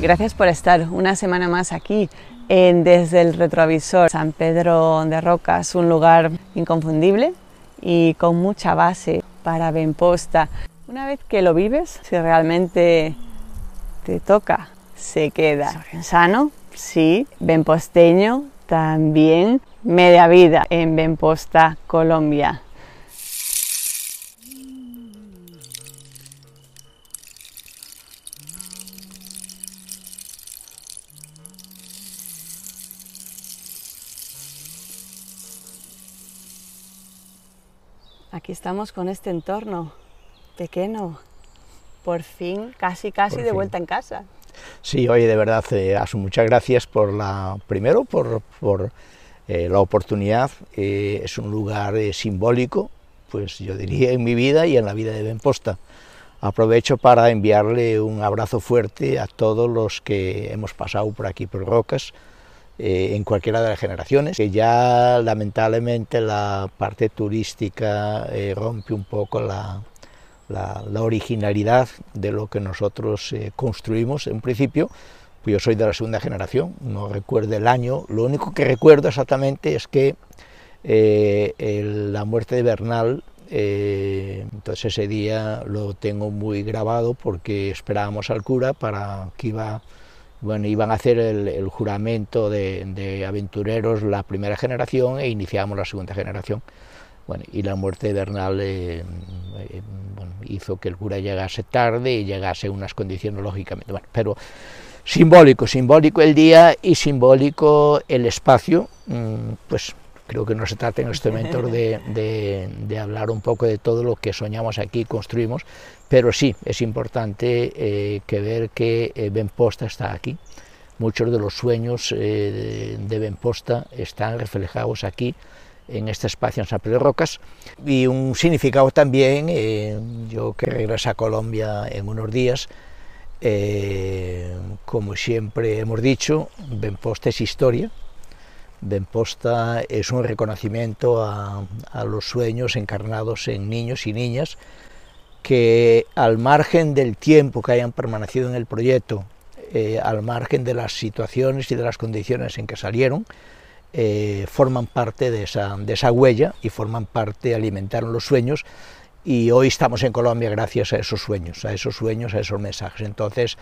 Gracias por estar una semana más aquí en Desde el Retrovisor. San Pedro de Rocas, un lugar inconfundible y con mucha base para Benposta. Una vez que lo vives, si realmente te toca, se queda sano, sí, benposteño, también media vida en Benposta, Colombia. Aquí estamos con este entorno pequeño, por fin, casi, casi Por de fin. vuelta en casa. Sí, oye, de verdad, eh, Asu, muchas gracias por la, primero por, por, eh, la oportunidad. Eh, es un lugar eh, simbólico, pues yo diría en mi vida y en la vida de Benposta. Aprovecho para enviarle un abrazo fuerte a todos los que hemos pasado por aquí por Rocas, eh, en cualquiera de las generaciones, que ya lamentablemente la parte turística eh, rompe un poco la, la, la originalidad de lo que nosotros eh, construimos en principio. Pues yo soy de la segunda generación, no recuerdo el año, lo único que recuerdo exactamente es que eh, el- la muerte de Bernal, eh, entonces ese día lo tengo muy grabado porque esperábamos al cura para que iba, bueno, iban a hacer el, juramento de, aventureros la primera generación e iniciamos la segunda generación. Bueno, y la muerte de Bernal eh, eh, hizo que el cura llegase tarde y llegase en unas condiciones lógicamente. Bueno, pero simbólico, simbólico el día y simbólico el espacio, mm, pues creo que no se trata en este momento de, de- de hablar un poco de todo lo que soñamos aquí, construimos, pero sí es importante eh, que ver que eh, Benposta está aquí. Muchos de los sueños eh, de, de Benposta están reflejados aquí, en este espacio en San Pedro de Rocas, y un significado también, eh, yo que regreso a Colombia en unos días, eh, como siempre hemos dicho, Benposta es historia, Benposta es un reconocimiento a, los sueños encarnados en niños y niñas que al margen del tiempo que hayan permanecido en el proyecto, eh, al margen de las situaciones y de las condiciones en que salieron, eh, forman parte de esa, de esa huella y forman parte, alimentaron los sueños y hoy estamos en Colombia gracias a esos sueños, a esos sueños, a esos mensajes. Entonces,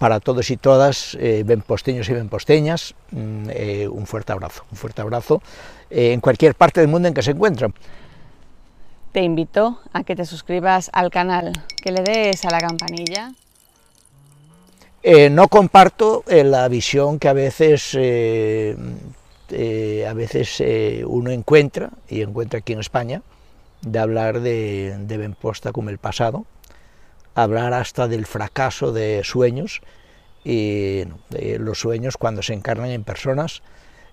para todos y todas, eh, benposteños y benposteñas, mm, eh, un fuerte abrazo, un fuerte abrazo eh, en cualquier parte del mundo en que se encuentran. Te invito a que te suscribas al canal, que le des a la campanilla. Eh, no comparto la visión que a veces, a veces uno encuentra, y encuentra aquí en España, de hablar de, de Benposta como el pasado, hablar hasta del fracaso de sueños, y los sueños cuando se encarnan en personas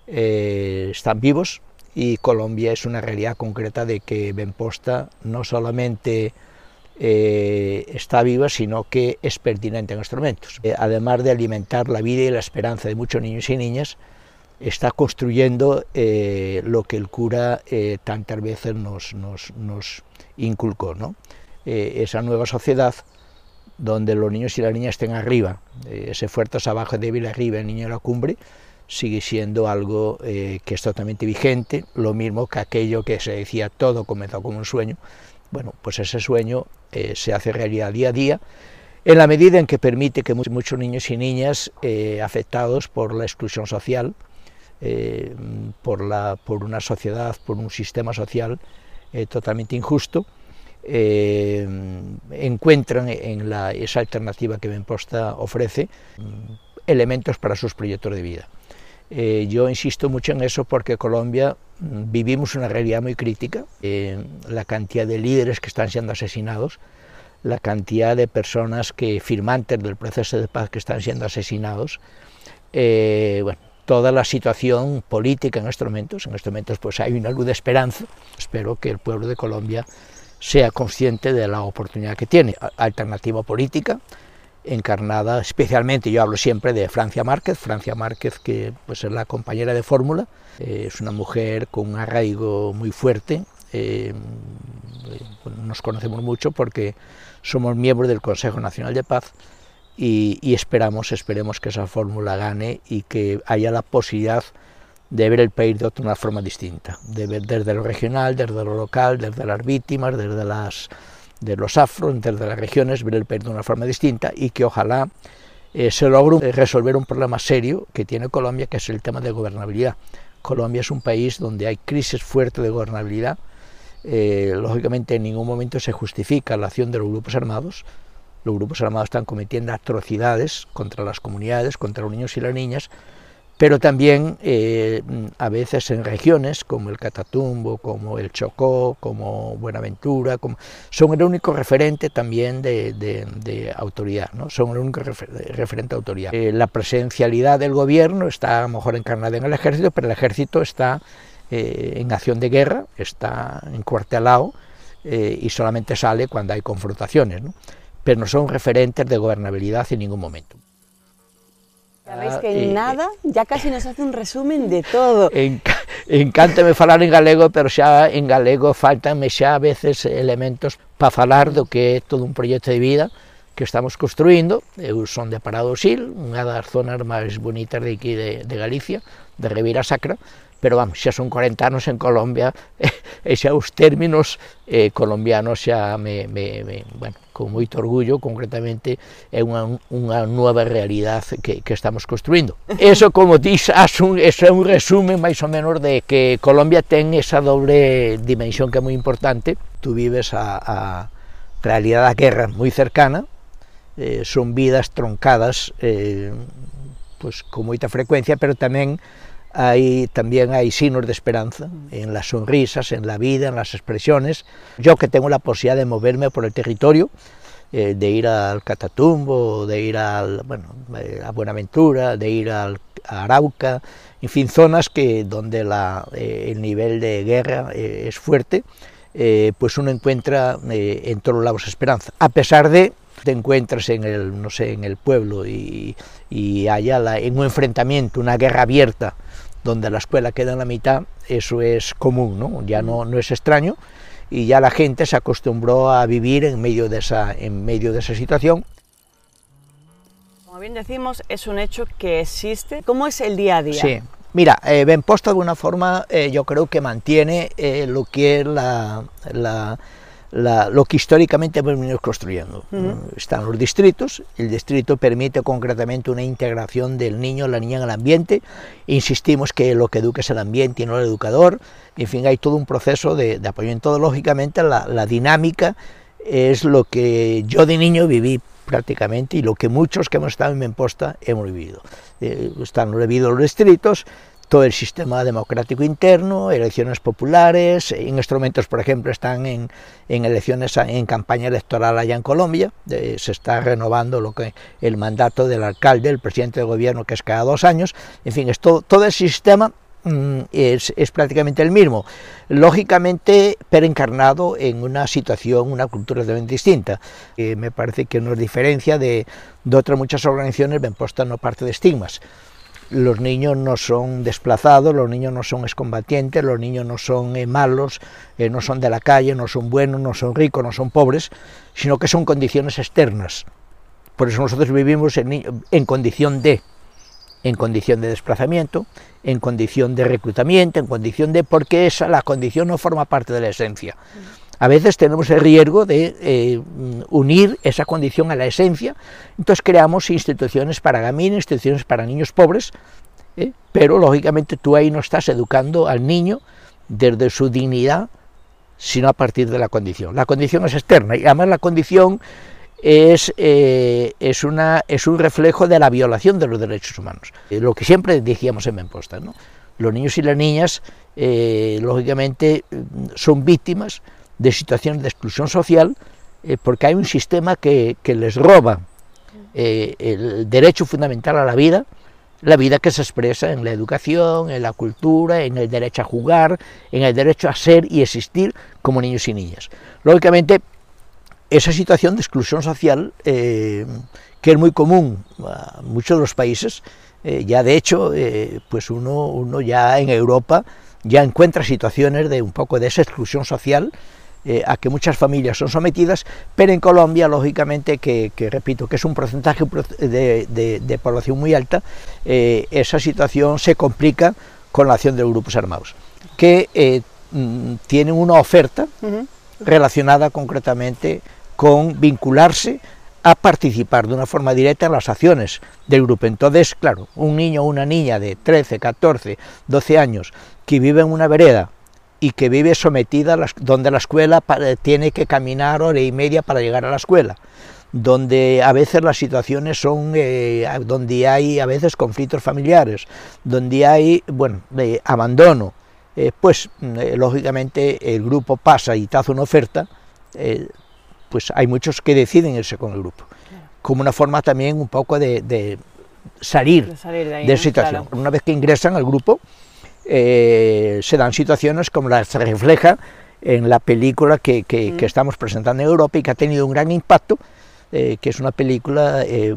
eh, están vivos, y Colombia es una realidad concreta de que Benposta no solamente eh, está viva, sino que es pertinente en estos momentos. Eh, además de alimentar la vida y la esperanza de muchos niños y niñas, está construyendo eh, lo que el cura eh, tantas veces nos, nos, nos inculcó, ¿no? Eh, esa nueva sociedad donde los niños y las niñas estén arriba, eh, ese fuerte abajo, débil arriba, el niño en la cumbre, sigue siendo algo eh, que es totalmente vigente, lo mismo que aquello que se decía todo comenzó como un sueño, bueno, pues ese sueño se hace realidad día a día, en la medida en que permite que muchos, muchos niños y niñas afectados por la exclusión social, por, la, por una sociedad, por un sistema social totalmente injusto, eh, encuentran en la, esa alternativa que Benposta ofrece mm, elementos para sus proyectos de vida. Eh, yo insisto mucho en eso porque Colombia mm, vivimos una realidad muy crítica, eh, la cantidad de líderes que están siendo asesinados, la cantidad de personas que firmantes del proceso de paz que están siendo asesinados, eh, bueno, toda la situación política en estos momentos, en estos momentos pues hay una luz de esperanza, espero que el pueblo de Colombia sea consciente de la oportunidad que tiene, alternativa política, encarnada especialmente, yo hablo siempre de Francia Márquez, Francia Márquez que pues es la compañera de fórmula, eh, es una mujer con un arraigo muy fuerte, eh, nos conocemos mucho porque somos miembros del Consejo Nacional de Paz y, esperamos, esperemos que esa fórmula gane y que haya la posibilidad de ver el país de una forma distinta, de ver desde lo regional, desde lo local, desde las víctimas, desde las de los afros, desde las regiones, ver el país de una forma distinta y que ojalá eh, se logre resolver un problema serio que tiene Colombia, que es el tema de gobernabilidad. Colombia es un país donde hay crisis fuerte de gobernabilidad, eh, lógicamente en ningún momento se justifica la acción de los grupos armados, los grupos armados están cometiendo atrocidades contra las comunidades, contra los niños y las niñas, pero también eh, a veces en regiones como el Catatumbo, como el Chocó, como Buenaventura, como, son el único referente también de, autoridad, ¿no? son el único referente de autoridad. Eh, la presencialidad del gobierno está a lo mejor encarnada en el ejército, pero el ejército está eh, en acción de guerra, está encuartelado y solamente sale cuando hay confrontaciones, pero no son referentes de gobernabilidad en ningún momento. Sabéis ah, que en nada ya casi nos hace un resumen de todo. En, encántame falar en galego, pero xa en galego faltanme xa a veces elementos para falar do que é todo un proxecto de vida que estamos construindo. Eu son de Parado Sil, unha das zonas máis bonitas de aquí de, de Galicia, de Ribeira Sacra, pero vamos, xa son 40 anos en Colombia, e xa os términos eh, colombianos xa me, me, me, bueno, con moito orgullo, concretamente, é unha, unha nova realidade que, que estamos construindo. Eso, como dis, un, eso é un resume máis ou menos de que Colombia ten esa doble dimensión que é moi importante. Tú vives a, a realidade da guerra moi cercana, eh, son vidas troncadas eh, pues, con moita frecuencia, pero tamén hay, también hay signos de esperanza en las sonrisas, en la vida, en las expresiones. Yo que tengo la posibilidad de moverme por el territorio, eh, de ir al Catatumbo, de ir al, bueno, eh, a Buenaventura, de ir al, a Arauca, en fin, zonas que, donde la, eh, el nivel de guerra es fuerte, pues uno encuentra en todos lados esperanza, a pesar de te encuentras en el, no sé, en el pueblo y, y haya la, en un enfrentamiento, una guerra abierta, donde la escuela queda en la mitad, eso es común, ¿no? ya no, no es extraño, y ya la gente se acostumbró a vivir en medio de esa, en medio de esa situación. Como bien decimos, es un hecho que existe. ¿Cómo es el día a día? Sí, mira, eh, Benposta de alguna forma eh, yo creo que mantiene eh, lo que es la, la lo que históricamente hemos venido construyendo. Están los distritos, el distrito permite concretamente una integración del niño la niña en el ambiente, insistimos que lo que educa es el ambiente y no el educador, en fin, hay todo un proceso de, de apoyo en todo, lógicamente la, dinámica es lo que yo de niño viví prácticamente y lo que muchos que hemos estado en Memposta hemos vivido. Eh, están vivido los distritos, todo el sistema democrático interno, elecciones populares, instrumentos, por ejemplo, están en, elecciones, en campaña electoral allá en Colombia, se está renovando lo que el mandato del alcalde, el presidente del gobierno, que es cada dos años, en fin, es todo, todo el sistema mm, es, prácticamente el mismo, lógicamente pero encarnado en una situación, una cultura totalmente distinta. me parece que nos diferencia de, de otras muchas organizaciones, Benposta no parte de estigmas los niños no son desplazados, los niños no son excombatientes, los niños no son eh, malos, eh, no son de la calle, no son buenos, no son ricos, no son pobres, sino que son condiciones externas. Por eso nosotros vivimos en, en condición de, en condición de desplazamiento, en condición de reclutamiento, en condición de, porque esa, la condición no forma parte de la esencia. A veces tenemos el riesgo de eh, unir esa condición a la esencia, entonces creamos instituciones para gamines, instituciones para niños pobres, ¿eh? pero lógicamente tú ahí no estás educando al niño desde su dignidad, sino a partir de la condición. La condición es externa y además la condición es, eh, es, un reflejo de la violación de los derechos humanos, lo que siempre decíamos en Memposta. ¿no? Los niños y las niñas, lógicamente, son víctimas de situaciones de exclusión social, eh, porque hay un sistema que, les roba eh, el derecho fundamental a la vida, la vida que se expresa en la educación, en la cultura, en el derecho a jugar, en el derecho a ser y existir como niños y niñas. Lógicamente, esa situación de exclusión social, eh, que es muy común a muchos de los países, ya de hecho, pues uno, uno ya en Europa ya encuentra situaciones de un poco de esa exclusión social, eh, a que muchas familias son sometidas, pero en Colombia, lógicamente, que, repito, que es un porcentaje de, población muy alta, eh, esa situación se complica con la acción de los grupos armados, que eh, mm, tienen una oferta relacionada concretamente con vincularse a participar de una forma directa en las acciones del grupo. Entonces, claro, un niño o una niña de 13, 14, 12 años que vive en una vereda y que vive sometida, a donde la escuela tiene que caminar hora y media para llegar a la escuela, donde a veces las situaciones son, eh, donde hay a veces conflictos familiares, donde hay, bueno, abandono, eh, pues eh, lógicamente el grupo pasa y te hace una oferta, pues hay muchos que deciden irse con el grupo, como una forma también un poco de, salir, de, esa situación. Una vez que ingresan al grupo, eh, se dan situaciones como las se refleja en la película que, mm. estamos presentando en Europa y que ha tenido un gran impacto, eh, que es una película eh,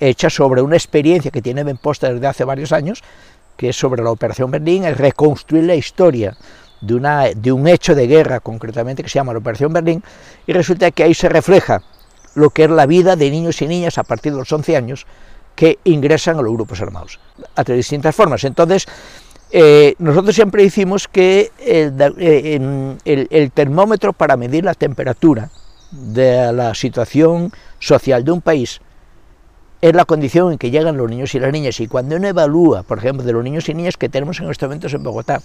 hecha sobre una experiencia que tiene Ben Posta desde hace varios años, que es sobre la Operación Berlín, es reconstruir la historia de, una, de un hecho de guerra concretamente que se llama la Operación Berlín, y resulta que ahí se refleja lo que es la vida de niños y niñas a partir de los 11 años que ingresan a los grupos armados, a distintas formas. Entonces, eh, nosotros siempre decimos que eh, el, termómetro para medir la temperatura de la situación social de un país es la condición en que llegan los niños y las niñas. Y cuando uno evalúa, por ejemplo, de los niños y niñas que tenemos en estos momentos en Bogotá,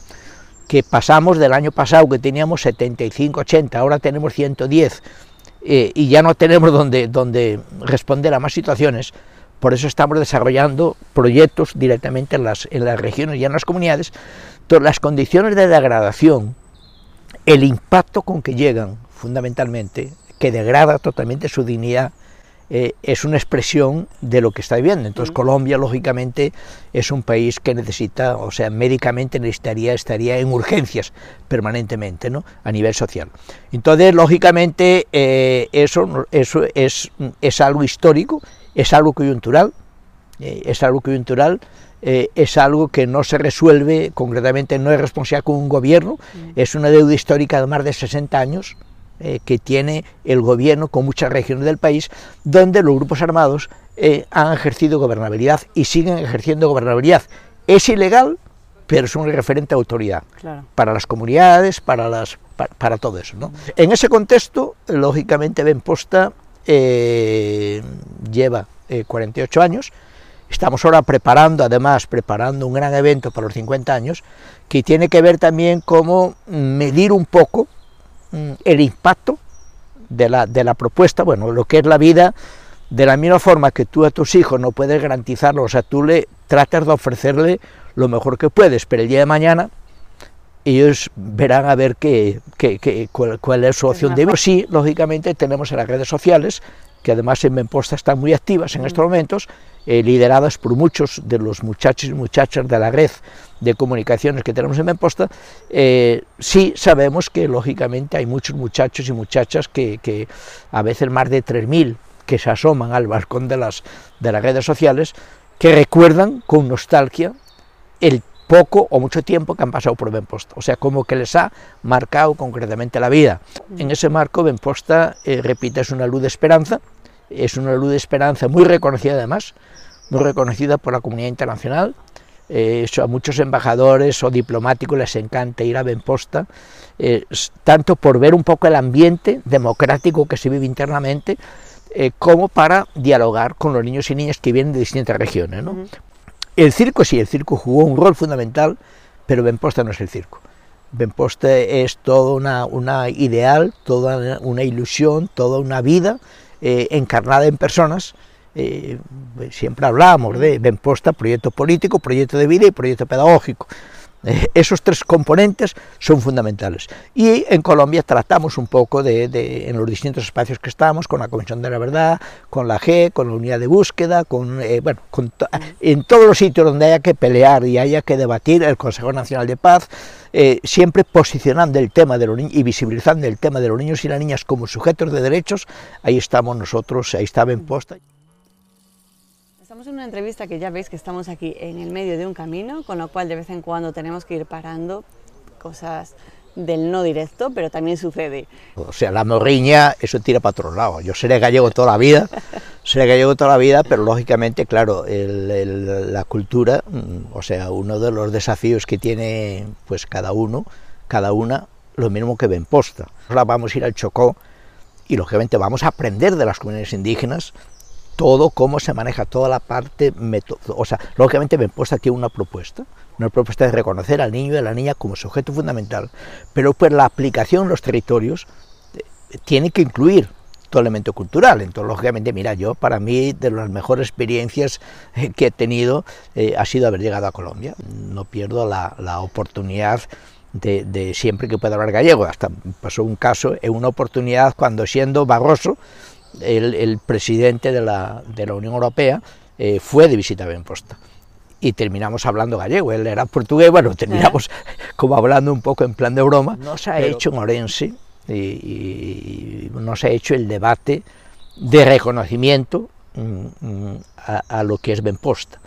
que pasamos del año pasado que teníamos 75, 80, ahora tenemos 110, eh, y ya no tenemos donde, donde responder a más situaciones, por eso estamos desarrollando proyectos directamente en las, en las regiones y en las comunidades. Todas las condiciones de degradación, el impacto con que llegan, fundamentalmente, que degrada totalmente su dignidad, eh, es una expresión de lo que está viviendo. Entonces, Colombia, lógicamente, es un país que necesita, o sea, médicamente necesitaría, estaría en urgencias permanentemente, ¿no? A nivel social. Entonces, lógicamente, eh, eso, eso es, es algo histórico es algo coyuntural, eh, es algo coyuntural, eh, es algo que no se resuelve, concretamente no es responsabilidad con un gobierno, mm. es una deuda histórica de más de 60 años eh, que tiene el gobierno con muchas regiones del país, donde los grupos armados han ejercido gobernabilidad y siguen ejerciendo gobernabilidad. Es ilegal, pero es un referente de autoridad para las comunidades, para, las, para, todo eso. ¿no? Mm. En ese contexto, lógicamente, Ben Posta eh, lleva 48 eh, años. Estamos ahora preparando, además, preparando un gran evento para los 50 años, que tiene que ver también cómo medir un poco mm, el impacto de la, de la propuesta, bueno, lo que es la vida, de la misma forma que tú a tus hijos no puedes garantizarlo, o sea, tú le tratas de ofrecerle lo mejor que puedes, pero el día de mañana ellos verán a ver qué, cuál, es su opción de vida. Sí, lógicamente tenemos en las redes sociales, que además en Memposta están muy activas en estos momentos, eh, lideradas por muchos de los muchachos y muchachas de la red de comunicaciones que tenemos en Memposta, eh, sí sabemos que lógicamente hay muchos muchachos y muchachas que, a veces más de 3.000 que se asoman al balcón de las, de las redes sociales, que recuerdan con nostalgia el poco o mucho tiempo que han pasado por Benposta, o sea, como que les ha marcado concretamente la vida. En ese marco, Benposta, eh, repite, es una luz de esperanza, es una luz de esperanza muy reconocida además, muy reconocida por la comunidad internacional, eh, a muchos embajadores o diplomáticos les encanta ir a Benposta, eh, tanto por ver un poco el ambiente democrático que se vive internamente, como para dialogar con los niños y niñas que vienen de distintas regiones. ¿no? El circo sí, el circo jugó un rol fundamental, pero Benposta no es el circo. Benposta es toda una, ideal, toda una ilusión, toda una vida eh, encarnada en personas. Eh, siempre hablábamos de Benposta, proyecto político, proyecto de vida y proyecto pedagógico. Eh, esos tres componentes son fundamentales. Y en Colombia tratamos un poco de, en los distintos espacios que estamos, con la Comisión de la Verdad, con la G, con la Unidad de Búsqueda, con, eh, bueno, en todos los sitios donde haya que pelear y haya que debatir, el Consejo Nacional de Paz, eh, siempre posicionando el tema de los niños y visibilizando el tema de los niños y las niñas como sujetos de derechos, ahí estamos nosotros, ahí está en posta. Estamos en una entrevista que ya veis que estamos aquí en el medio de un camino, con lo cual de vez en cuando tenemos que ir parando cosas del no directo, pero también sucede. O sea, la morriña, eso tira para otro lado. Yo seré gallego toda la vida, seré gallego toda la vida, pero lógicamente, claro, la cultura, mm, o sea, uno de los desafíos que tiene pues cada uno, cada una, lo mismo que Benposta. Ahora vamos a ir al Chocó y lógicamente vamos a aprender de las comunidades indígenas todo cómo se maneja toda la parte, o sea, lógicamente Benposta tiene una propuesta, una propuesta de reconocer al niño y a la niña como sujeto fundamental, pero pues la aplicación en los territorios eh, tiene que incluir todo elemento cultural. Entonces, lógicamente, mira, yo para mí de las mejores experiencias eh, que he tenido eh, ha sido haber llegado a Colombia. No pierdo la, oportunidad de, siempre que pueda hablar gallego. Hasta pasó un caso, en una oportunidad cuando siendo Barroso, el, presidente de la, de la, Unión Europea, fue de visita a Benposta y terminamos hablando gallego. Él era portugués, bueno, terminamos como hablando un poco en plan de broma. No se ha hecho en Orense y, no se ha hecho el debate de reconocimiento mm, mm, a, lo que es Benposta.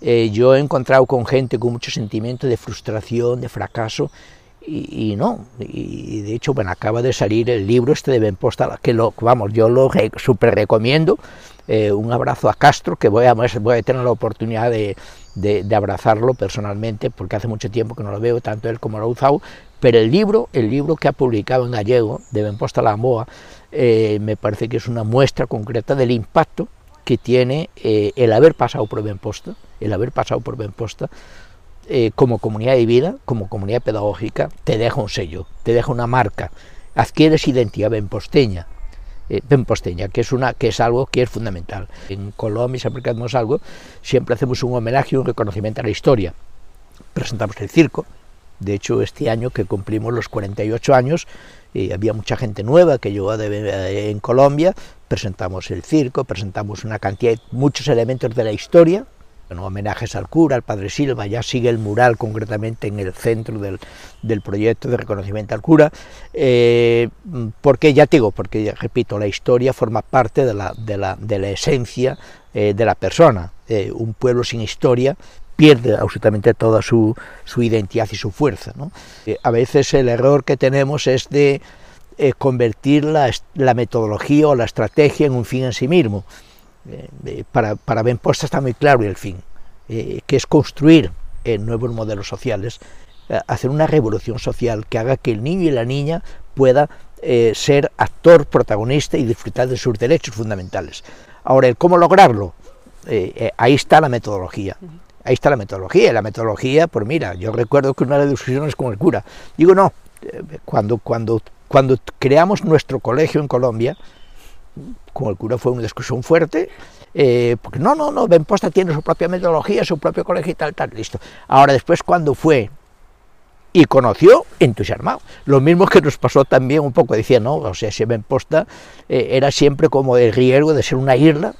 Eh, yo he encontrado con gente con mucho sentimiento de frustración, de fracaso, y, no, y de hecho, bueno, acaba de salir el libro este de Benposta, que lo, vamos, yo lo súper recomiendo, eh, un abrazo a Castro, que voy a, tener la oportunidad de, de, abrazarlo personalmente, porque hace mucho tiempo que no lo veo, tanto él como Rauzau, pero el libro, el libro que ha publicado en gallego, de Benposta la Moa, eh, me parece que es una muestra concreta del impacto que tiene eh, el haber pasado por Benposta, el haber pasado por Benposta, eh, como comunidad de vida, como comunidad pedagógica, te deja un sello, te deja una marca, adquieres identidad benposteña, eh, Posteña, que es, una, que es algo que es fundamental. En Colombia, siempre hacemos algo, siempre hacemos un homenaje y un reconocimiento a la historia. Presentamos el circo, de hecho este año que cumplimos los 48 años, y había mucha gente nueva que llegó de, en Colombia, presentamos el circo, presentamos una cantidad, muchos elementos de la historia, bueno, homenajes al cura, al padre Silva, ya sigue el mural concretamente en el centro del, del proyecto de reconocimiento al cura, eh, porque ya digo, porque repito, la historia forma parte de la, de la, de la esencia eh, de la persona. Eh, un pueblo sin historia pierde absolutamente toda su, su identidad y su fuerza. ¿no? a veces el error que tenemos es de convertir la metodología o la estrategia en un fin en sí mismo. Eh, para, para Benposta está muy claro el fin, eh, que es construir nuevos modelos sociales, eh, hacer una revolución social que haga que el niño y la niña pueda ser actor, protagonista y disfrutar de sus derechos fundamentales. Ahora, el cómo lograrlo, ahí está la metodología. Ahí está la metodología. La metodología, pues mira, yo recuerdo que una de las discusiones con el cura, digo, no, cuando, cuando, cuando creamos nuestro colegio en Colombia, con el cura fue una discusión fuerte, eh, porque no, no, no, Benposta tiene su propia metodología, su propio colegio y tal, tal, listo. Ahora después cuando fue y conoció, entusiasmado. Lo mismo que nos pasó también un poco, decía, no, o sea, si Benposta eh, era siempre como el riesgo de ser una isla,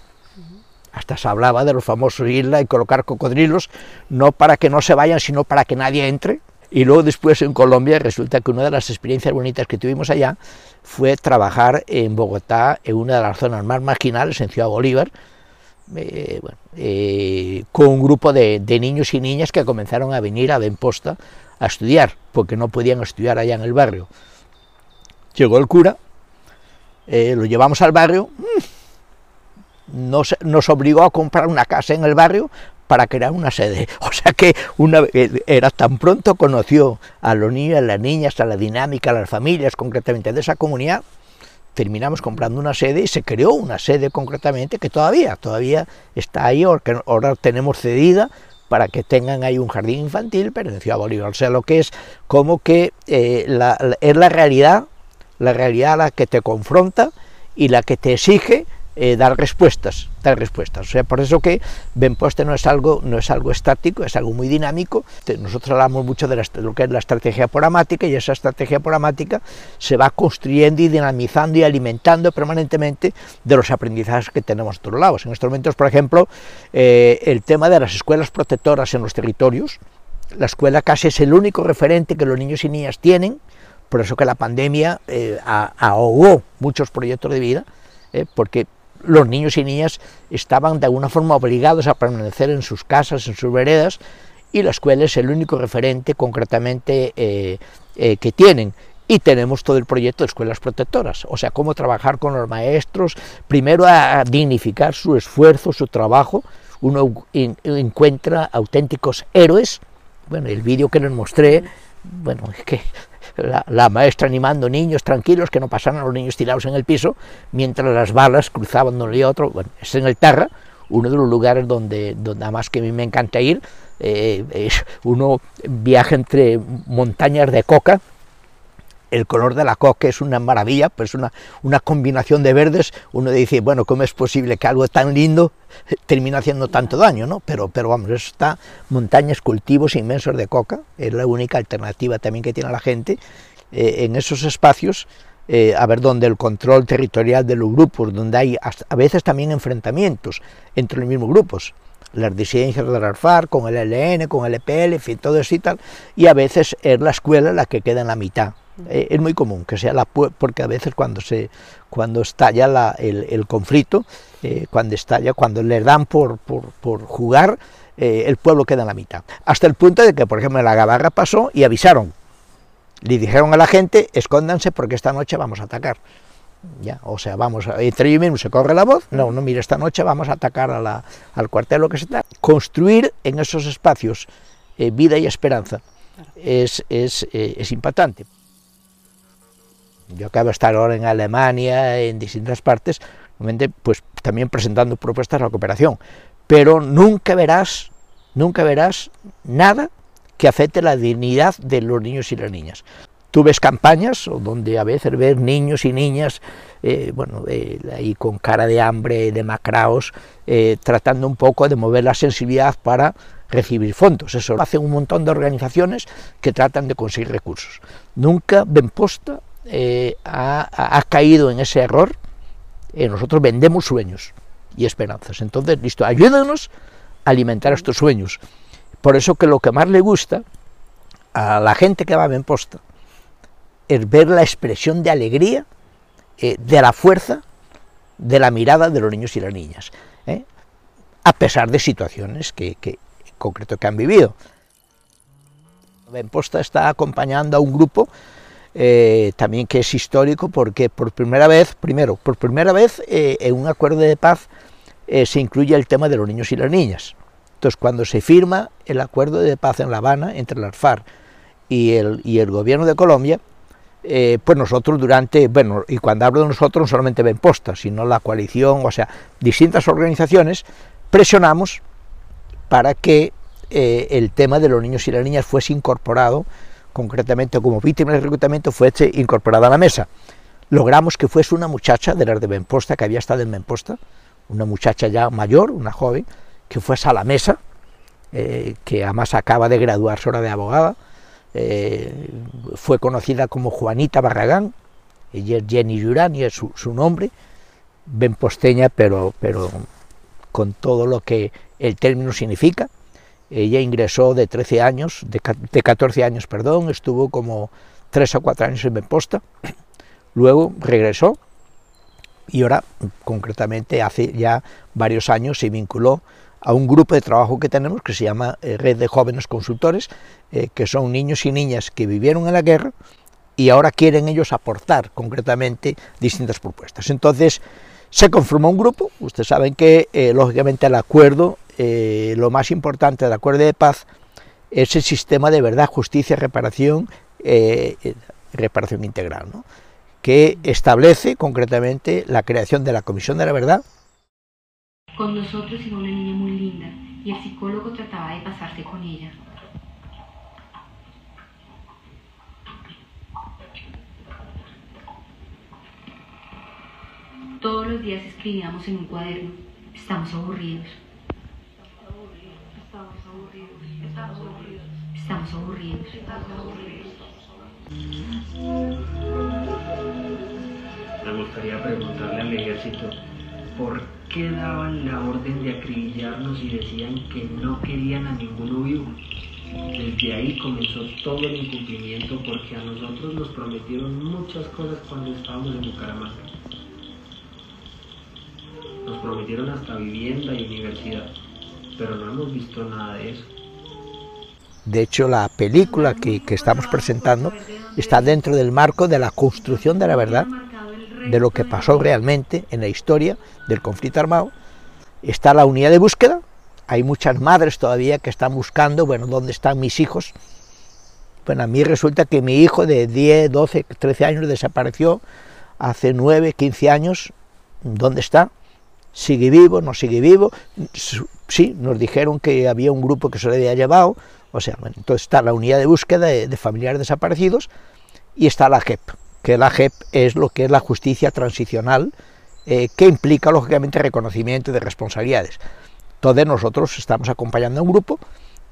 hasta se hablaba de los famosos islas y colocar cocodrilos, no para que no se vayan, sino para que nadie entre, y luego después en Colombia resulta que una de las experiencias bonitas que tuvimos allá fue trabajar en Bogotá, en una de las zonas más marginales, en Ciudad Bolívar, eh, eh, con un grupo de, niños y niñas que comenzaron a venir a Benposta a estudiar, porque no podían estudiar allá en el barrio. Llegó el cura, eh, lo llevamos al barrio, mm, nos, nos obligó a comprar una casa en el barrio para crear una sede. O sea que una, era tan pronto conoció a los niños, a las niñas, a la dinámica, a las familias concretamente de esa comunidad, terminamos comprando una sede y se creó una sede concretamente que todavía, todavía está ahí, ahora tenemos cedida para que tengan ahí un jardín infantil, pero en Ciudad Bolívar, o sea, lo que es como que eh, es la realidad, la realidad a la que te confronta y la que te exige eh, dar respuestas, dar respuestas. O sea, por eso que Benposte no es algo, no es algo estático, es algo muy dinámico. Nosotros hablamos mucho de, lo que es la estrategia programática y esa estrategia programática se va construyendo y dinamizando y alimentando permanentemente de los aprendizajes que tenemos a todos lados. En estos momentos, por ejemplo, eh, el tema de las escuelas protectoras en los territorios, la escuela casi es el único referente que los niños y niñas tienen, por eso que la pandemia eh, ahogó muchos proyectos de vida, porque los niños y niñas estaban de alguna forma obligados a permanecer en sus casas, en sus veredas, y la escuela es el único referente concretamente eh, eh, que tienen. Y tenemos todo el proyecto de escuelas protectoras, o sea, cómo trabajar con los maestros, primero a dignificar su esfuerzo, su trabajo. Uno encuentra auténticos héroes. Bueno, el vídeo que les mostré, bueno, es que la, maestra animando niños tranquilos que no pasaran los niños tirados en el piso, mientras las balas cruzaban de uno y otro. Bueno, es en el Tarra, uno de los lugares donde, donde además que a mí me encanta ir, eh, es uno viaja entre montañas de coca, el color de la coca es una maravilla, pues una, una combinación de verdes, uno dice, bueno, ¿cómo es posible que algo tan lindo termine haciendo tanto daño? ¿no? Pero, pero vamos, está, montañas, cultivos inmensos de coca, es la única alternativa también que tiene la gente eh, en esos espacios, eh, a ver, donde el control territorial de los grupos, donde hay a veces también enfrentamientos entre los mismos grupos, las disidencias del ARFAR con el LN, con el EPL, en fin, todo eso y tal, y a veces es la escuela la que queda en la mitad, eh, es muy común que sea la porque a veces cuando se cuando estalla el, conflicto, eh, cuando estalla, cuando le dan por, por, jugar, eh, el pueblo queda en la mitad. Hasta el punto de que, por ejemplo, la Gabarra pasó y avisaron. Le dijeron a la gente, escóndanse porque esta noche vamos a atacar. Ya, o sea, vamos, a, entre ellos mismos se corre la voz, no, no, mire, esta noche vamos a atacar a la, al cuartel, lo que sea. Construir en esos espacios vida y esperanza es, es, es impactante. Yo acabo de estar ahora en Alemania, en distintas partes, pues también presentando propuestas a la cooperación, pero nunca verás, nunca verás nada que afecte la dignidad de los niños y las niñas. Tú ves campañas donde a veces ves niños y niñas, eh, bueno, eh, ahí con cara de hambre, de macraos, eh, tratando un poco de mover la sensibilidad para recibir fondos. Eso lo hacen un montón de organizaciones que tratan de conseguir recursos. Nunca ven posta eh, ha, caído en ese error, eh, nosotros vendemos sueños y esperanzas. Entonces, listo, ayúdanos a alimentar estos sueños. Por eso que lo que más le gusta a la gente que va a Benposta es ver la expresión de alegría, eh, de la fuerza, de la mirada de los niños y las niñas, a pesar de situaciones que, en concreto que han vivido. Benposta está acompañando a un grupo eh, también que es histórico porque por primera vez, primero, por primera vez eh, en un acuerdo de paz eh, se incluye el tema de los niños y las niñas. Entonces, cuando se firma el acuerdo de paz en La Habana entre la FARC y el, y el gobierno de Colombia, pues nosotros durante, bueno, y cuando hablo de nosotros no solamente Benposta, sino la coalición, o sea, distintas organizaciones, presionamos para que el tema de los niños y las niñas fuese incorporado concretamente como víctima de reclutamiento, fue incorporada a la mesa. Logramos que fuese una muchacha de las de Benposta, que había estado en Benposta, una muchacha ya mayor, una joven, que fuese a la mesa, eh, que además acaba de graduarse ahora de abogada, eh, fue conocida como Juanita Barragán, ella es Jenny Yurani, es su, su, nombre, benposteña, pero, pero con todo lo que el término significa, ella ingresó de 13 años, de, 14 años, perdón, estuvo como 3 o 4 años en Benposta, luego regresó y ahora, concretamente, hace ya varios años se vinculó a un grupo de trabajo que tenemos que se llama eh, Red de Jóvenes Consultores, eh, que son niños y niñas que vivieron en la guerra y ahora quieren ellos aportar concretamente distintas propuestas. Entonces, se conformó un grupo, ustedes saben que eh, lógicamente el acuerdo eh, lo más importante del acuerdo de paz es el sistema de verdad, justicia, reparación, eh, eh, reparación integral, que establece concretamente la creación de la Comisión de la Verdad. Con nosotros iba una niña muy linda y el psicólogo trataba de pasarse con ella. Todos los días escribíamos en un cuaderno, estamos aburridos. Estamos aburridos. Me gustaría preguntarle al ejército por qué daban la orden de acribillarnos y decían que no querían a ninguno vivo. Desde ahí comenzó todo el incumplimiento porque a nosotros nos prometieron muchas cosas cuando estábamos en Bucaramanga. Nos prometieron hasta vivienda y universidad, pero no hemos visto nada de eso De hecho, la película que, que estamos presentando está dentro del marco de la construcción de la verdad, de lo que pasó realmente en la historia del conflicto armado. Está la unidad de búsqueda, hay muchas madres todavía que están buscando, bueno, ¿dónde están mis hijos? Bueno, a mí resulta que mi hijo de 10, 12, 13 años desapareció hace 9, 15 años. ¿Dónde está? ¿Sigue vivo? ¿No sigue vivo? Sí, nos dijeron que había un grupo que se lo había llevado. Entonces está la unidad de búsqueda de, de familiares desaparecidos y está la JEP, que la JEP es lo que es la justicia transicional, eh, que implica lógicamente reconocimiento de responsabilidades. Entonces nosotros estamos acompañando a un grupo,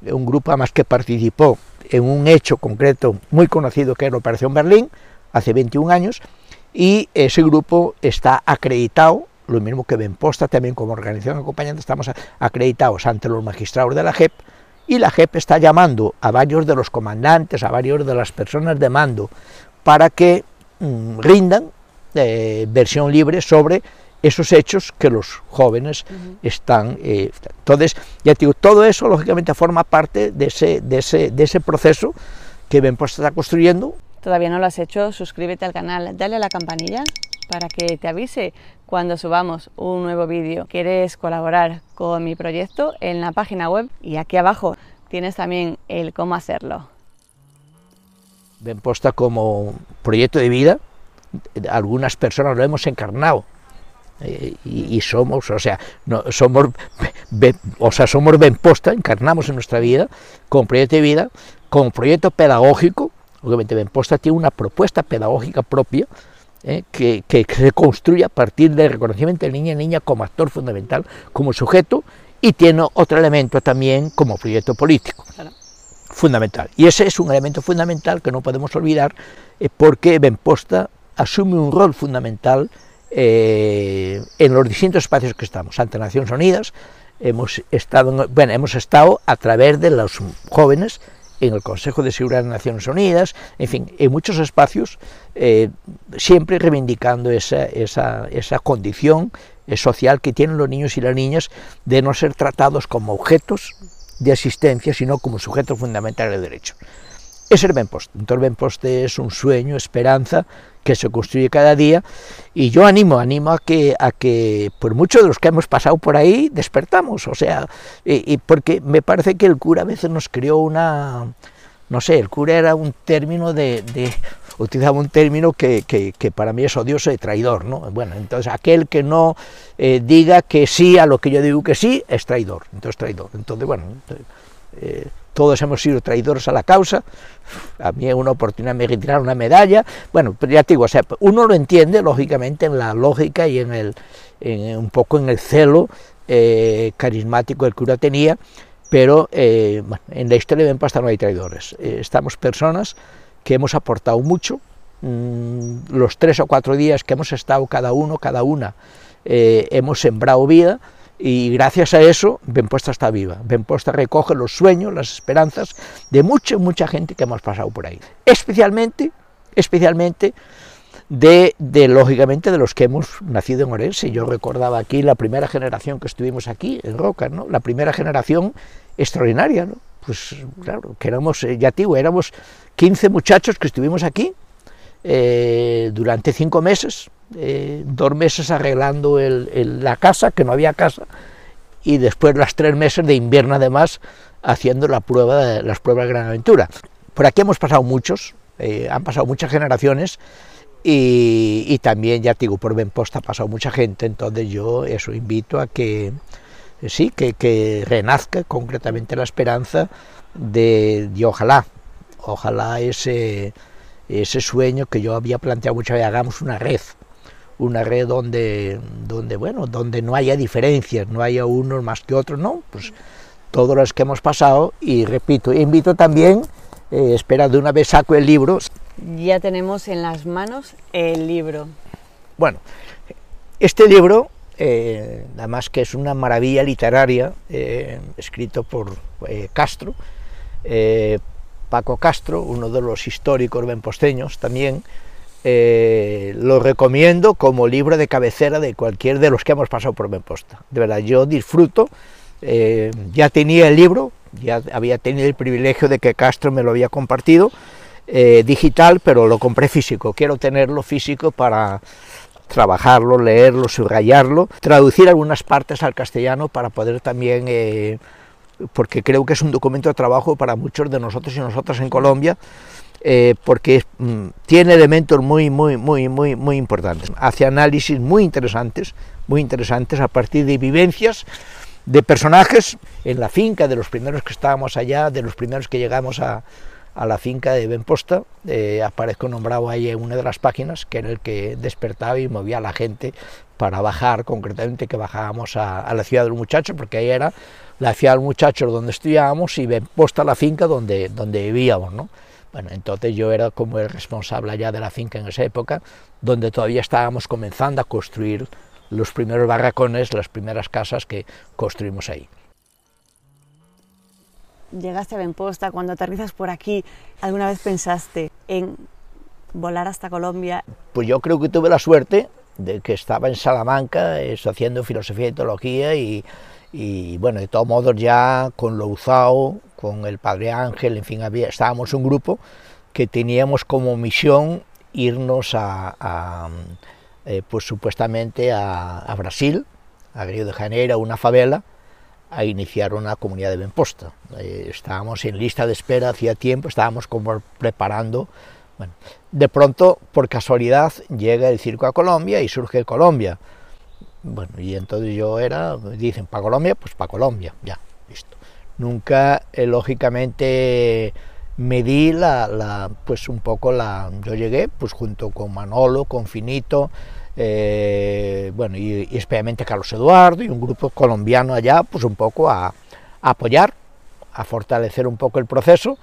un grupo además que participó en un hecho concreto muy conocido que es la Operación Berlín, hace 21 años, y ese grupo está acreditado, lo mismo que Benposta también como organización acompañante, estamos acreditados ante los magistrados de la JEP, y la JEP está llamando a varios de los comandantes, a varios de las personas de mando, para que mmm, rindan eh, versión libre sobre esos hechos que los jóvenes uh -huh. están... Eh, entonces, ya te digo, todo eso lógicamente forma parte de ese, de ese, de ese proceso que Benpost está construyendo. Todavía no lo has hecho, suscríbete al canal, dale a la campanilla para que te avise cuando subamos un nuevo vídeo. ¿Quieres colaborar con mi proyecto? En la página web y aquí abajo tienes también el cómo hacerlo. Benposta como proyecto de vida, algunas personas lo hemos encarnado eh, y, somos, o sea, no, somos, be, o sea, somos Benposta, encarnamos en nuestra vida como proyecto de vida, como proyecto pedagógico, obviamente Benposta tiene una propuesta pedagógica propia, eh, que, se construye a partir del reconocimiento de niña y niña como actor fundamental, como sujeto, y tiene otro elemento también como proyecto político. Claro. Fundamental. Y ese es un elemento fundamental que no podemos olvidar, eh, porque Benposta asume un rol fundamental eh, en los distintos espacios que estamos, ante Naciones Unidas, hemos estado, bueno, hemos estado a través de los jóvenes en el Consejo de Seguridad de Naciones Unidas, en fin, en muchos espacios, eh, siempre reivindicando esa, esa, esa condición eh, social que tienen los niños y las niñas de no ser tratados como objetos de asistencia, sino como sujetos fundamentales de derecho. Es el Benpost. Entonces, Benpost es un sueño, esperanza, que se construye cada día y yo animo, animo a que, a que por muchos de los que hemos pasado por ahí despertamos, o sea, y, porque me parece que el cura a veces nos creó una, no sé, el cura era un término de, de utilizaba un término que, que, para mí es odioso y traidor, ¿no? Bueno, entonces aquel que no eh, diga que sí a lo que yo digo que sí, es traidor, entonces traidor, entonces bueno, eh, todos hemos sido traidores a la causa, a mí una oportunidad me retiraron una medalla, bueno, pero ya te digo, uno lo entiende lógicamente en la lógica y en el, un poco en el celo eh, carismático el cura tenía, pero eh, en la historia de Benpasta no hay traidores, eh, estamos personas que hemos aportado mucho, mmm, los tres o cuatro días que hemos estado cada uno, cada una, eh, hemos sembrado vida, y gracias a eso Benposta está viva. Benposta recoge los sueños, las esperanzas de mucha, mucha gente que hemos pasado por ahí. Especialmente, especialmente de, de, lógicamente, de los que hemos nacido en Orense. Yo recordaba aquí la primera generación que estuvimos aquí, en Roca, ¿no? La primera generación extraordinaria, ¿no? Pues claro, que éramos, eh, ya digo, éramos 15 muchachos que estuvimos aquí eh, durante cinco meses, eh, dos meses arreglando el, el, la casa, que no había casa, y después las tres meses de invierno además haciendo la prueba las pruebas de Gran Aventura. Por aquí hemos pasado muchos, eh, han pasado muchas generaciones y, y, también, ya te digo, por Benposta ha pasado mucha gente, entonces yo eso invito a que, sí, que, que renazca concretamente la esperanza de, de ojalá, ojalá ese, ese sueño que yo había planteado muchas veces, hagamos una red, una red donde, donde, bueno, donde no haya diferencias, no haya unos más que otros, no, pues todos los que hemos pasado, y repito, invito también, eh, espera, de una vez saco el libro. Ya tenemos en las manos el libro. Bueno, este libro, eh, además que es una maravilla literaria, eh, escrito por eh, Castro, Paco Castro, uno de los históricos benposteños también, eh, lo recomiendo como libro de cabecera de cualquier de los que hemos pasado por Benposta. De verdad, yo disfruto, eh, ya tenía el libro, ya había tenido el privilegio de que Castro me lo había compartido, eh, digital, pero lo compré físico. Quiero tenerlo físico para trabajarlo, leerlo, subrayarlo, traducir algunas partes al castellano para poder también, eh, porque creo que es un documento de trabajo para muchos de nosotros y nosotras en Colombia, eh, porque mm, tiene elementos muy, muy, muy, muy, muy importantes. Hace análisis muy interesantes, muy interesantes a partir de vivencias de personajes en la finca, de los primeros que estábamos allá, de los primeros que llegamos a, a la finca de Benposta, eh, aparezco nombrado ahí en una de las páginas, que era el que despertaba y movía a la gente para bajar, concretamente que bajábamos a, la ciudad del muchacho, porque ahí era la ciudad del muchacho donde estudiábamos y Benposta la finca donde, donde vivíamos, ¿no? Bueno, entonces yo era como el responsable allá de la finca en esa época, donde todavía estábamos comenzando a construir los primeros barracones, las primeras casas que construimos ahí. Llegaste a Benposta, cuando aterrizas por aquí, ¿alguna vez pensaste en volar hasta Colombia? Pues yo creo que tuve la suerte de que estaba en Salamanca eso, haciendo filosofía y teología y, y, bueno, de todos modos ya con Louzao, con el Padre Ángel, en fin, había, estábamos un grupo que teníamos como misión irnos a, eh, pues supuestamente a, Brasil, a Río de Janeiro, una favela, a iniciar una comunidad de Benposta. Eh, estábamos en lista de espera hacía tiempo, estábamos como preparando. Bueno, de pronto, por casualidad, llega el circo a Colombia y surge Colombia. Bueno, y entonces yo era, dicen, para Colombia, pues para Colombia, ya, listo. Nunca, eh, lógicamente, medí la, la, pues un poco la, yo llegué, pues junto con Manolo, con Finito, eh, bueno, y, especialmente Carlos Eduardo y un grupo colombiano allá, pues un poco a, apoyar, a fortalecer un poco el proceso,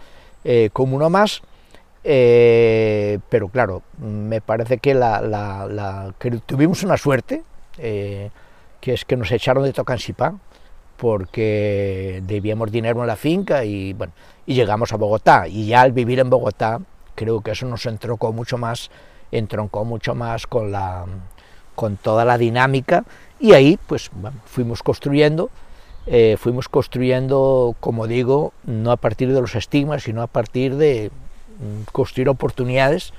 eh, como uno más, eh, pero claro, me parece que, la, que tuvimos una suerte, que es que nos echaron de Tocancipá, porque debíamos dinero en la finca y bueno, y llegamos a Bogotá, y ya al vivir en Bogotá, creo que eso nos entrocó mucho más entroncó mucho más con, la, con toda la dinámica y ahí pues fuimos construyendo, eh, fuimos construyendo, como digo, no a partir de los estigmas, sino a partir de mm, construir oportunidades,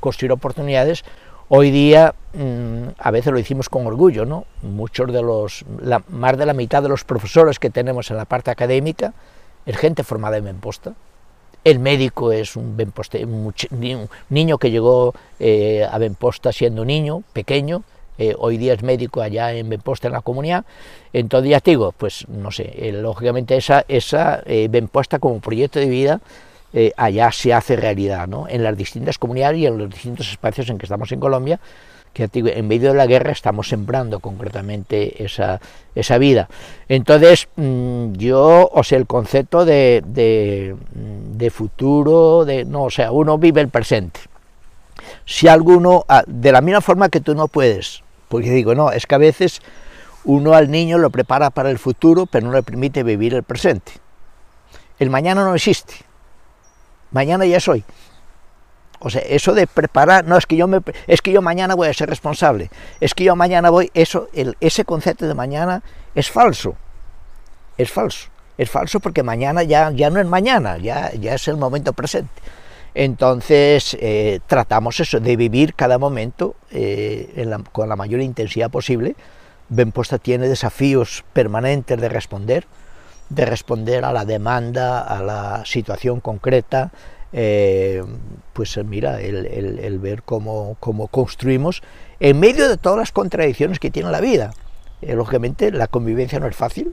construir oportunidades. Hoy día mm, a veces lo hicimos con orgullo, ¿no? Muchos de los, más de la mitad de los profesores que tenemos en la parte académica es gente formada en Memposta, el médico es un, un niño que llegó eh, a Benposta siendo niño, pequeño, eh, hoy día es médico allá en Benposta, en la comunidad. Entonces, ya te digo, pues no sé, eh, lógicamente esa, esa Benposta como proyecto de vida allá se hace realidad, ¿no? en las distintas comunidades y en los distintos espacios en que estamos en Colombia, que en medio de la guerra estamos sembrando concretamente esa, esa vida. Entonces, mm, yo, o sea, el concepto de, de, futuro, de, no, o sea, uno vive el presente. Si alguno, ah, de la misma forma que tú no puedes, porque digo, no, es que a veces uno al niño lo prepara para el futuro, pero no le permite vivir el presente. El mañana no existe, mañana ya es hoy. O sea, eso de preparar, no es que yo me, es que yo mañana voy a ser responsable, es que yo mañana voy, eso, el, ese concepto de mañana es falso, es falso, es falso porque mañana ya, ya no es mañana, ya, ya es el momento presente. Entonces eh, tratamos eso, de vivir cada momento eh, con la mayor intensidad posible. Benposta tiene desafíos permanentes de responder, de responder a la demanda, a la situación concreta, eh, pues mira, el, ver cómo, construimos en medio de todas las contradicciones que tiene la vida. Eh, lógicamente la convivencia no es fácil,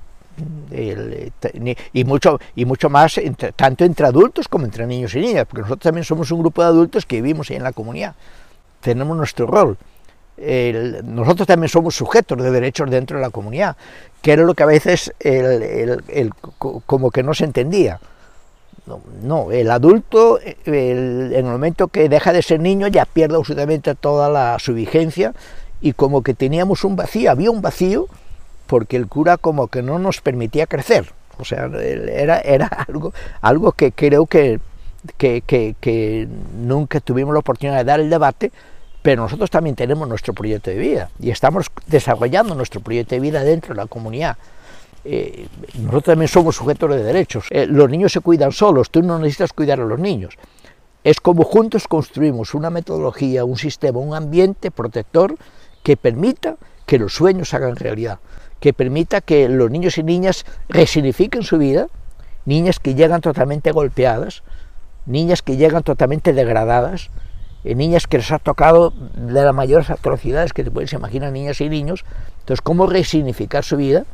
y, mucho, y mucho más tanto entre adultos como entre niños y niñas, porque nosotros también somos un grupo de adultos que vivimos ahí en la comunidad, tenemos nuestro rol. Nosotros también somos sujetos de derechos dentro de la comunidad, que era lo que a veces como que no se entendía. No, el adulto, en el momento que deja de ser niño, ya pierde absolutamente toda la, su vigencia y como que teníamos un vacío, había un vacío porque el cura como que no nos permitía crecer. O sea, era, algo, que creo que nunca tuvimos la oportunidad de dar el debate, pero nosotros también tenemos nuestro proyecto de vida y estamos desarrollando nuestro proyecto de vida dentro de la comunidad. eh, nosotros también somos sujetos de derechos. Eh, los niños se cuidan solos, tú no necesitas cuidar a los niños. Es como juntos construimos una metodología, un sistema, un ambiente protector que permita que los sueños hagan realidad, que permita que los niños y niñas resignifiquen su vida, niñas que llegan totalmente golpeadas, niñas que llegan totalmente degradadas, eh, niñas que les ha tocado de las mayores atrocidades que te puedes imaginar, niñas y niños. Entonces, ¿cómo resignificar su vida?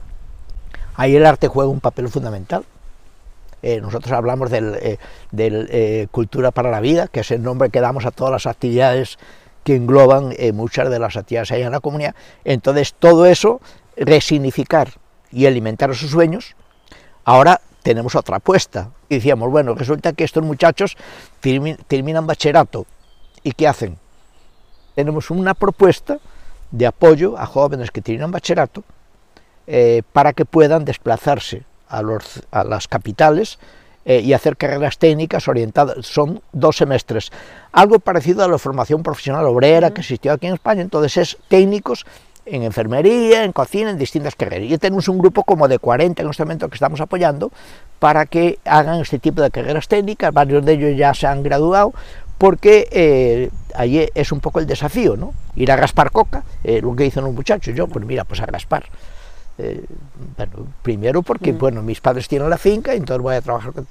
Ahí el arte juega un papel fundamental. Eh, nosotros hablamos del, eh, Cultura para la Vida, que es el nombre que damos a todas las actividades que engloban muchas de las actividades ahí en la comunidad. Entonces, todo eso, resignificar y alimentar sus sueños, ahora tenemos otra apuesta. Y decíamos, bueno, resulta que estos muchachos terminan bachillerato. ¿Y qué hacen? Tenemos una propuesta de apoyo a jóvenes que terminan bachillerato eh, para que puedan desplazarse a, las capitales eh, y hacer carreras técnicas orientadas, son dos semestres, algo parecido a la formación profesional obrera que existió aquí en España, entonces es técnicos en enfermería, en cocina, en distintas carreras. Y tenemos un grupo como de 40 en este momento que estamos apoyando para que hagan este tipo de carreras técnicas, varios de ellos ya se han graduado, porque eh, allí es un poco el desafío, ¿no? Ir a raspar coca, eh, lo que dicen los muchachos, yo, pues mira, pues a raspar. Eh, bueno, primero porque, mm. bueno, mis padres tienen la finca, y entonces voy a trabajar con...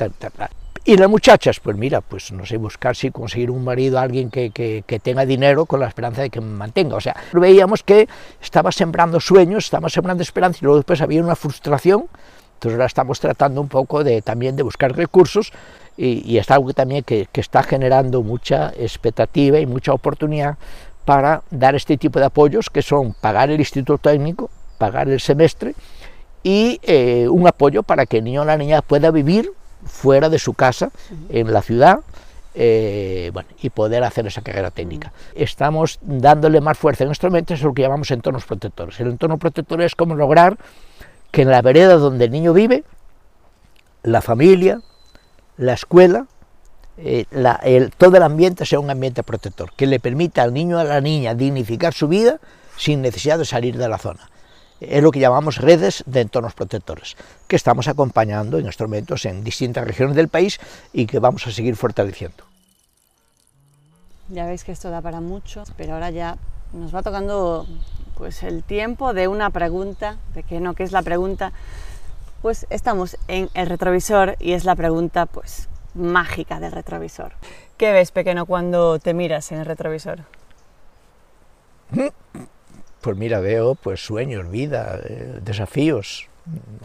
Y las muchachas, pues mira, pues no sé, buscar si conseguir un marido, alguien que, que, que, tenga dinero con la esperanza de que me mantenga. O sea, veíamos que estaba sembrando sueños, estaba sembrando esperanza y luego después había una frustración. Entonces ahora estamos tratando un poco de también de buscar recursos y, es algo también que, está generando mucha expectativa y mucha oportunidad para dar este tipo de apoyos que son pagar el instituto técnico, pagar el semestre y eh, un apoyo para que el niño o la niña pueda vivir fuera de su casa, en la ciudad, eh, bueno, y poder hacer esa carrera técnica. Estamos dándole más fuerza en este momento, es lo que llamamos entornos protectores. El entorno protector es como lograr que en la vereda donde el niño vive, la familia, la escuela, eh, todo el ambiente sea un ambiente protector, que le permita al niño o a la niña dignificar su vida sin necesidad de salir de la zona. Es lo que llamamos redes de entornos protectores, que estamos acompañando en estos en distintas regiones del país y que vamos a seguir fortaleciendo. Ya veis que esto da para mucho, pero ahora ya nos va tocando pues el tiempo de una pregunta, de que no, que es la pregunta pues estamos en el retrovisor y es la pregunta pues mágica del retrovisor. ¿Qué ves, pequeño, cuando te miras en el retrovisor? Pues mira, veo pues sueños, vida, eh, desafíos.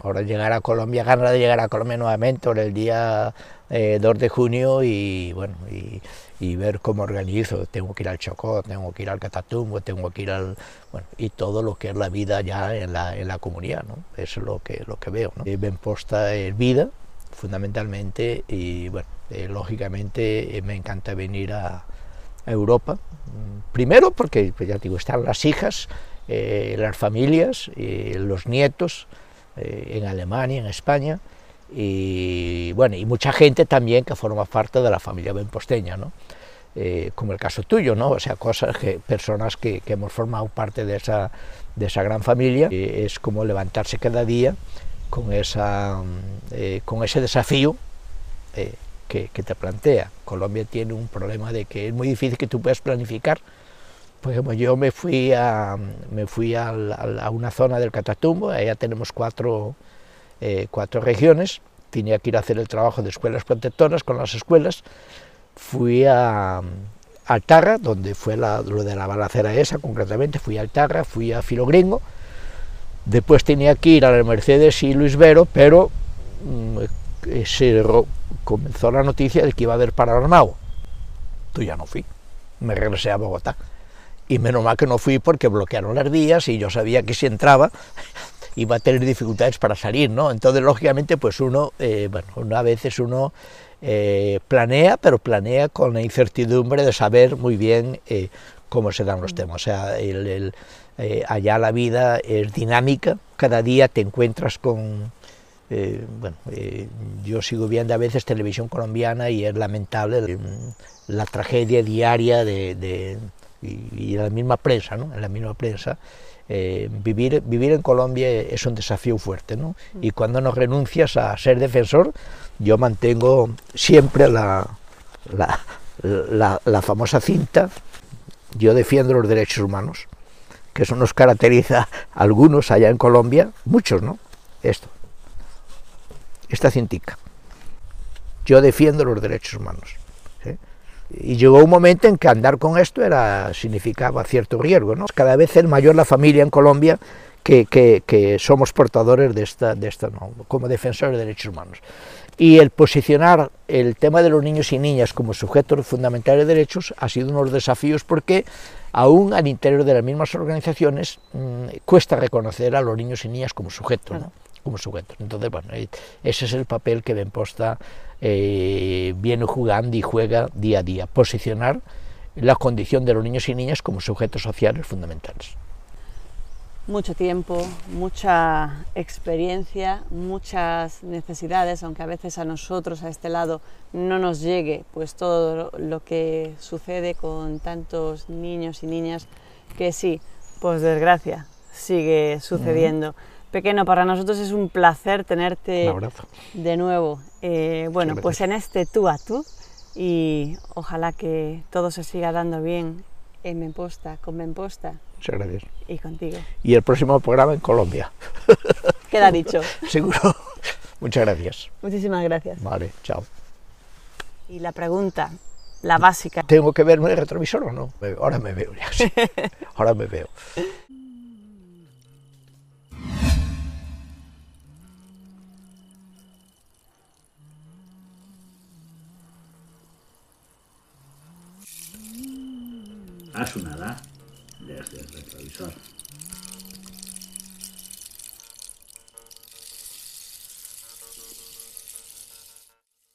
Ahora llegar a Colombia, ganas de llegar a Colombia nuevamente por el día 2 eh, de junio y bueno, y, y ver cómo organizo, tengo que ir al Chocó, tengo que ir al Catatumbo, tengo que ir al, bueno, y todo lo que es la vida ya en la, en la comunidad, ¿no? Eso es lo que, lo que veo, ¿no? Benposta es vida, fundamentalmente, y bueno, eh, lógicamente eh, me encanta venir a, Europa, primero porque, pues ya digo, están las hijas, eh, las familias, los nietos, en Alemania, en España, y bueno, y mucha gente también que forma parte de la familia benposteña, ¿no? Eh, como el caso tuyo, ¿no? O sea, cosas que, personas que, hemos formado parte de esa, de esa gran familia, es como levantarse cada día con, esa, eh, con ese desafío eh, que, te plantea. Colombia tiene un problema de que es muy difícil que tú puedas planificar. Por ejemplo, yo me fui a, me fui a, a una zona del Catatumbo, allá tenemos cuatro eh, cuatro regiones, tenía que ir a hacer el trabajo de escuelas protectoras con las escuelas, fui a, Altarra, donde fue lo de la balacera esa concretamente, fui a Altarra, fui a Filogringo, después tenía que ir a la Mercedes y Luis Vero, pero mm, se comenzó la noticia de que iba a haber paro armado. Tú ya no fui, me regresé a Bogotá. Y menos mal que no fui porque bloquearon las vías y yo sabía que si entraba iba a tener dificultades para salir, ¿no? Entonces, lógicamente, pues uno, eh, bueno, a veces uno eh, planea, pero planea con la incertidumbre de saber muy bien eh, cómo se dan los temas. O sea, allá la vida es dinámica, cada día te encuentras con... bueno, yo sigo viendo a veces televisión colombiana y es lamentable la tragedia diaria de y, la misma prensa, ¿no? En la misma prensa. Eh, vivir, vivir en Colombia es un desafío fuerte, ¿no? Mm. Y cuando no renuncias a ser defensor, yo mantengo siempre la, la, la, famosa cinta, yo defiendo los derechos humanos, que eso nos caracteriza a algunos allá en Colombia, muchos, ¿no? Esto, esta cintica. Yo defiendo los derechos humanos. Y llegó un momento en que andar con esto era, significaba cierto riesgo. ¿no? Cada vez es mayor la familia en Colombia que, que, somos portadores de esta, de esta ¿no? como defensores de derechos humanos. Y el posicionar el tema de los niños y niñas como sujetos fundamentales de derechos ha sido uno de los desafíos porque aún al interior de las mismas organizaciones mmm, cuesta reconocer a los niños y niñas como sujetos. ¿no? Como sujetos. Entonces, bueno, ese es el papel que Benposta eh, viene jugando y juega día a día, posicionar la condición de los niños y niñas como sujetos sociales fundamentales. Mucho tiempo, mucha experiencia, muchas necesidades, aunque a veces a nosotros, a este lado, no nos llegue pues todo lo que sucede con tantos niños y niñas que sí, pues desgracia, sigue sucediendo. Pequeño, para nosotros es un placer tenerte de nuevo. Eh, bueno, pues en este tú a tú y ojalá que todo se siga dando bien en Memposta, con Memposta. Muchas gracias. Y contigo. Y el próximo programa en Colombia. Queda dicho. Seguro. Muchas gracias. Muchísimas gracias. Vale, chao. Y la pregunta, la básica. ¿Tengo que verme el retrovisor o no? Ahora me veo ya. Ahora me veo. A su nada desde el retrovisor.